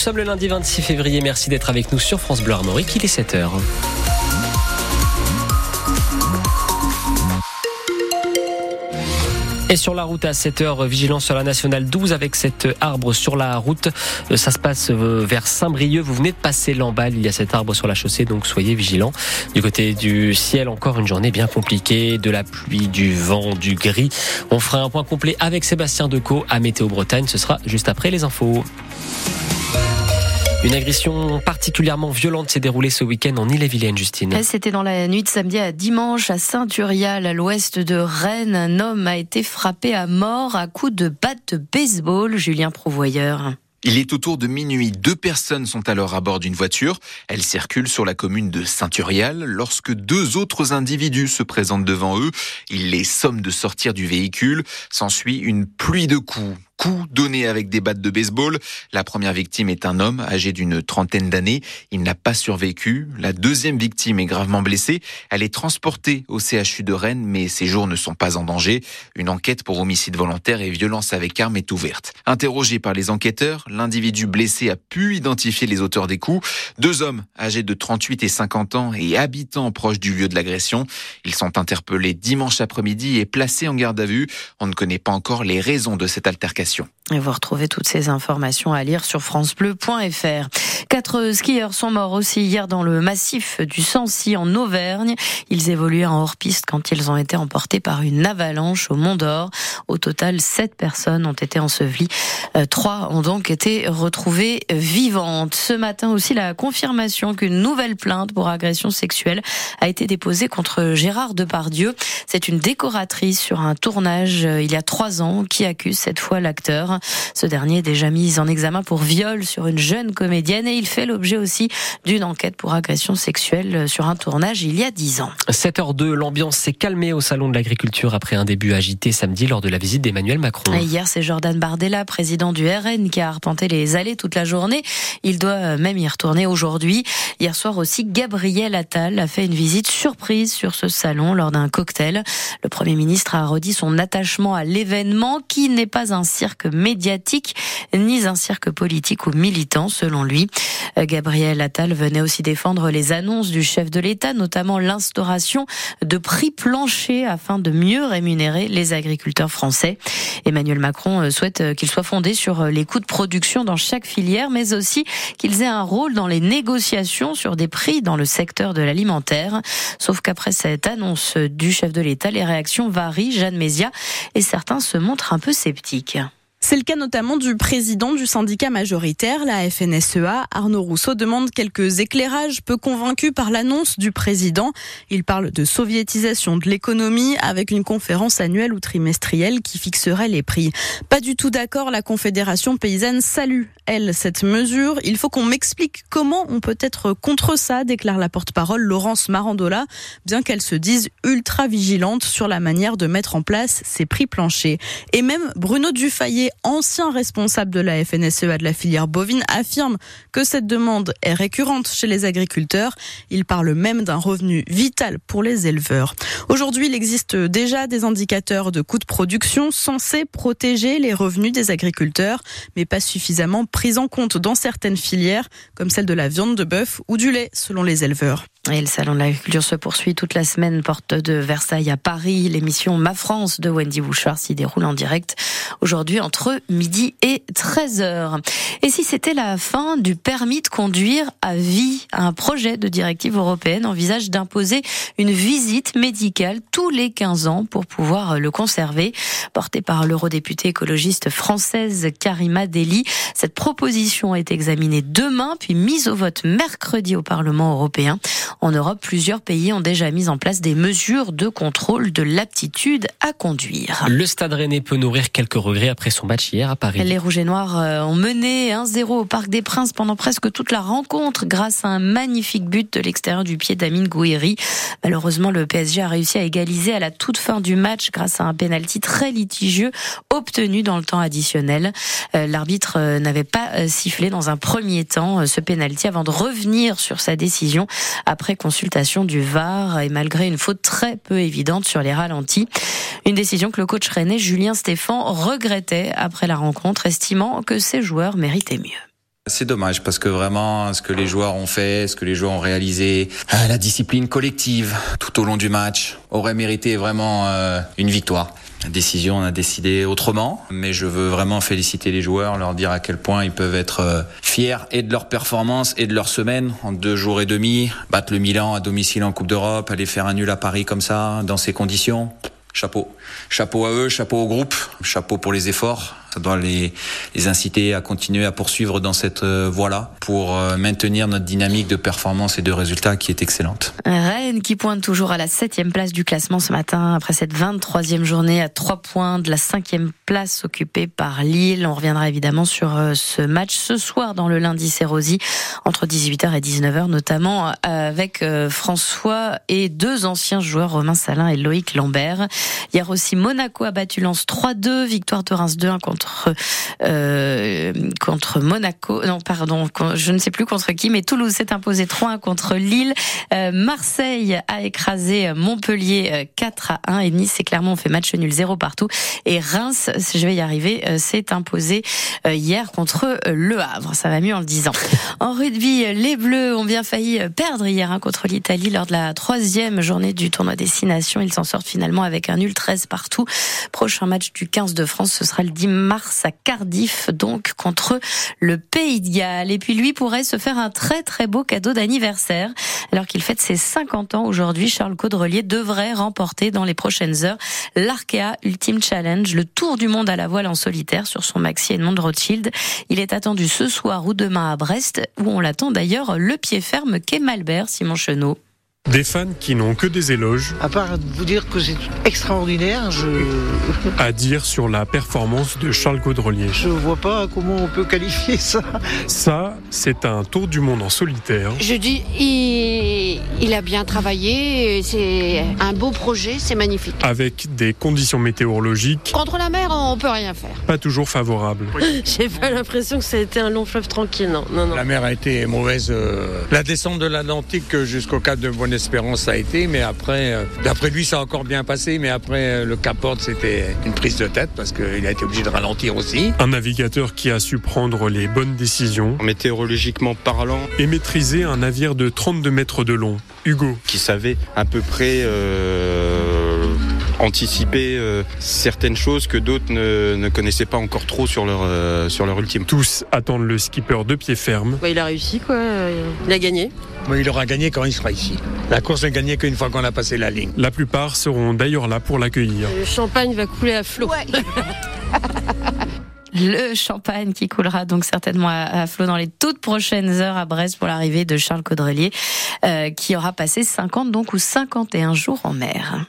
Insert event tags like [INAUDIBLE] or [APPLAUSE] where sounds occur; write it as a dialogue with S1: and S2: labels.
S1: Nous sommes le lundi 26 février. Merci d'être avec nous sur France Bleu Armorique. Il est 7h. Et sur la route à 7h, vigilance sur la nationale 12 avec cet arbre sur la route. Ça se passe euh, vers Saint-Brieuc. Vous venez de passer l'emballe. Il y a cet arbre sur la chaussée, donc soyez vigilants. Du côté du ciel, encore une journée bien compliquée. De la pluie, du vent, du gris. On fera un point complet avec Sébastien Decaux à Météo Bretagne. Ce sera juste après les infos. Une agression particulièrement violente s'est déroulée ce week-end en Ille-et-Vilaine, Justine.
S2: C'était dans la nuit de samedi à dimanche à Saint-Urial, à l'ouest de Rennes. Un homme a été frappé à mort à coups de batte de baseball. Julien Provoyeur.
S3: Il est autour de minuit. Deux personnes sont alors à bord d'une voiture. Elles circulent sur la commune de Saint-Urial lorsque deux autres individus se présentent devant eux. Ils les somment de sortir du véhicule. S'ensuit une pluie de coups coups donnés avec des battes de baseball. La première victime est un homme âgé d'une trentaine d'années. Il n'a pas survécu. La deuxième victime est gravement blessée. Elle est transportée au CHU de Rennes, mais ses jours ne sont pas en danger. Une enquête pour homicide volontaire et violence avec arme est ouverte. Interrogé par les enquêteurs, l'individu blessé a pu identifier les auteurs des coups. Deux hommes âgés de 38 et 50 ans et habitants proches du lieu de l'agression. Ils sont interpellés dimanche après-midi et placés en garde à vue. On ne connaît pas encore les raisons de cette altercation.
S2: Et vous retrouvez toutes ces informations à lire sur francebleu.fr. Quatre skieurs sont morts aussi hier dans le massif du Sancy en Auvergne. Ils évoluaient en hors-piste quand ils ont été emportés par une avalanche au Mont d'Or. Au total, sept personnes ont été ensevelies. Euh, trois ont donc été retrouvées vivantes. Ce matin aussi, la confirmation qu'une nouvelle plainte pour agression sexuelle a été déposée contre Gérard Depardieu. C'est une décoratrice sur un tournage euh, il y a trois ans qui accuse cette fois la ce dernier est déjà mis en examen pour viol sur une jeune comédienne et il fait l'objet aussi d'une enquête pour agression sexuelle sur un tournage il y a dix ans.
S1: 7h02, l'ambiance s'est calmée au Salon de l'Agriculture après un début agité samedi lors de la visite d'Emmanuel Macron.
S2: hier, c'est Jordan Bardella, président du RN, qui a arpenté les allées toute la journée. Il doit même y retourner aujourd'hui. Hier soir aussi, Gabriel Attal a fait une visite surprise sur ce salon lors d'un cocktail. Le Premier ministre a redit son attachement à l'événement qui n'est pas un cirque médiatique ni un cirque politique ou militant, selon lui. Euh, Gabriel Attal venait aussi défendre les annonces du chef de l'État, notamment l'instauration de prix planchers afin de mieux rémunérer les agriculteurs français. Emmanuel Macron euh, souhaite euh, qu'ils soient fondés sur les coûts de production dans chaque filière, mais aussi qu'ils aient un rôle dans les négociations sur des prix dans le secteur de l'alimentaire. Sauf qu'après cette annonce du chef de l'État, les réactions varient. Jeanne Mézia et certains se montrent un peu sceptiques.
S4: C'est le cas notamment du président du syndicat majoritaire, la FNSEA. Arnaud Rousseau demande quelques éclairages, peu convaincu par l'annonce du président. Il parle de soviétisation de l'économie avec une conférence annuelle ou trimestrielle qui fixerait les prix. Pas du tout d'accord, la Confédération paysanne salue, elle, cette mesure. Il faut qu'on m'explique comment on peut être contre ça, déclare la porte-parole Laurence Marandola, bien qu'elle se dise ultra vigilante sur la manière de mettre en place ces prix planchers. Et même Bruno Dufayet ancien responsable de la FNSEA de la filière bovine, affirme que cette demande est récurrente chez les agriculteurs. Il parle même d'un revenu vital pour les éleveurs. Aujourd'hui, il existe déjà des indicateurs de coûts de production censés protéger les revenus des agriculteurs, mais pas suffisamment pris en compte dans certaines filières, comme celle de la viande de bœuf ou du lait, selon les éleveurs.
S2: Et le salon de l'agriculture se poursuit toute la semaine, porte de Versailles à Paris. L'émission Ma France de Wendy Bouchard s'y déroule en direct aujourd'hui entre midi et 13h. Et si c'était la fin du permis de conduire à vie, un projet de directive européenne envisage d'imposer une visite médicale tous les 15 ans pour pouvoir le conserver. Porté par l'eurodéputée écologiste française Karima Deli, cette proposition est examinée demain puis mise au vote mercredi au Parlement européen. En Europe, plusieurs pays ont déjà mis en place des mesures de contrôle de l'aptitude à conduire.
S1: Le Stade Rennais peut nourrir quelques regrets après son match hier à Paris.
S2: Les Rouges et Noirs euh, ont mené 1-0 au Parc des Princes pendant presque toute la rencontre grâce à un magnifique but de l'extérieur du pied d'Amine Gouiri. Malheureusement, le PSG a réussi à égaliser à la toute fin du match grâce à un penalty très litigieux obtenu dans le temps additionnel. Euh, l'arbitre euh, n'avait pas sifflé dans un premier temps ce penalty avant de revenir sur sa décision après consultation du VAR et malgré une faute très peu évidente sur les ralentis. Une décision que le coach rennais Julien Stéphan regrettait après la rencontre, estimant que ses joueurs méritaient mieux.
S5: C'est dommage parce que vraiment, ce que les joueurs ont fait, ce que les joueurs ont réalisé, euh, la discipline collective tout au long du match aurait mérité vraiment euh, une victoire. La décision, on a décidé autrement, mais je veux vraiment féliciter les joueurs, leur dire à quel point ils peuvent être euh, fiers et de leur performance et de leur semaine en deux jours et demi, battre le Milan à domicile en Coupe d'Europe, aller faire un nul à Paris comme ça, dans ces conditions. Chapeau. Chapeau à eux, chapeau au groupe, chapeau pour les efforts. Ça doit les, les inciter à continuer à poursuivre dans cette euh, voie-là pour euh, maintenir notre dynamique de performance et de résultats qui est excellente.
S2: Rennes qui pointe toujours à la septième place du classement ce matin après cette 23e journée à trois points de la cinquième place occupée par Lille. On reviendra évidemment sur euh, ce match ce soir dans le lundi Rosy entre 18h et 19h notamment avec François et deux anciens joueurs Romain Salin et Loïc Lambert. Hier aussi Monaco a battu Lens 3-2, victoire de Reims 2-1 contre contre euh, contre Monaco. Non, pardon, je ne sais plus contre qui, mais Toulouse s'est imposé 3-1 contre Lille. Euh, Marseille a écrasé Montpellier 4 euh, à 1 et Nice et Clermont ont fait match nul 0 partout. Et Reims, je vais y arriver, s'est imposé hier contre Le Havre. Ça va mieux en le disant. En rugby, les Bleus ont bien failli perdre hier hein, contre l'Italie lors de la troisième journée du tournoi Destination. Ils s'en sortent finalement avec un nul 13 partout. Prochain match du 15 de France, ce sera le 10 mars à Cardiff, donc contre le Pays de Galles. Et puis lui pourrait se faire un très très beau cadeau d'anniversaire. Alors qu'il fête ses 50 ans aujourd'hui, Charles Caudrelier devrait remporter dans les prochaines heures l'Arkea Ultimate Challenge, le tour du monde à la voile en solitaire sur son maxi Edmond Rothschild. Il est attendu ce soir ou demain à Brest, où on l'attend d'ailleurs le pied ferme qu'est Malbert, Simon Chenot.
S6: Des fans qui n'ont que des éloges.
S7: À part vous dire que c'est extraordinaire, je.
S6: À dire sur la performance de Charles Caudrelier.
S7: Je vois pas comment on peut qualifier ça.
S6: Ça, c'est un tour du monde en solitaire.
S8: Je dis, il, il a bien travaillé, c'est un beau projet, c'est magnifique.
S6: Avec des conditions météorologiques.
S8: Contre la mer, on peut rien faire.
S6: Pas toujours favorables. [LAUGHS]
S9: J'ai pas l'impression que ça a été un long fleuve tranquille, non. non, non.
S10: La mer a été mauvaise. Euh, la descente de l'Atlantique jusqu'au cap de Bonne Espérance ça a été, mais après, euh, d'après lui, ça a encore bien passé, mais après, euh, le Cap Horn, c'était une prise de tête parce qu'il a été obligé de ralentir aussi.
S6: Un navigateur qui a su prendre les bonnes décisions.
S11: Météorologiquement parlant.
S6: Et maîtriser un navire de 32 mètres de long. Hugo.
S11: Qui savait à peu près. Euh, anticiper certaines choses que d'autres ne, connaissaient pas encore trop sur leur, sur leur ultime.
S6: Tous attendent le skipper de pied ferme.
S9: il a réussi, quoi. Il a gagné.
S10: Mais il aura gagné quand il sera ici. La course n'est gagnée qu'une fois qu'on a passé la ligne.
S6: La plupart seront d'ailleurs là pour l'accueillir.
S9: Le champagne va couler à flot. [LAUGHS]
S2: le champagne qui coulera donc certainement à, flot dans les toutes prochaines heures à Brest pour l'arrivée de Charles Caudrelier, euh, qui aura passé 50 donc ou 51 jours en mer.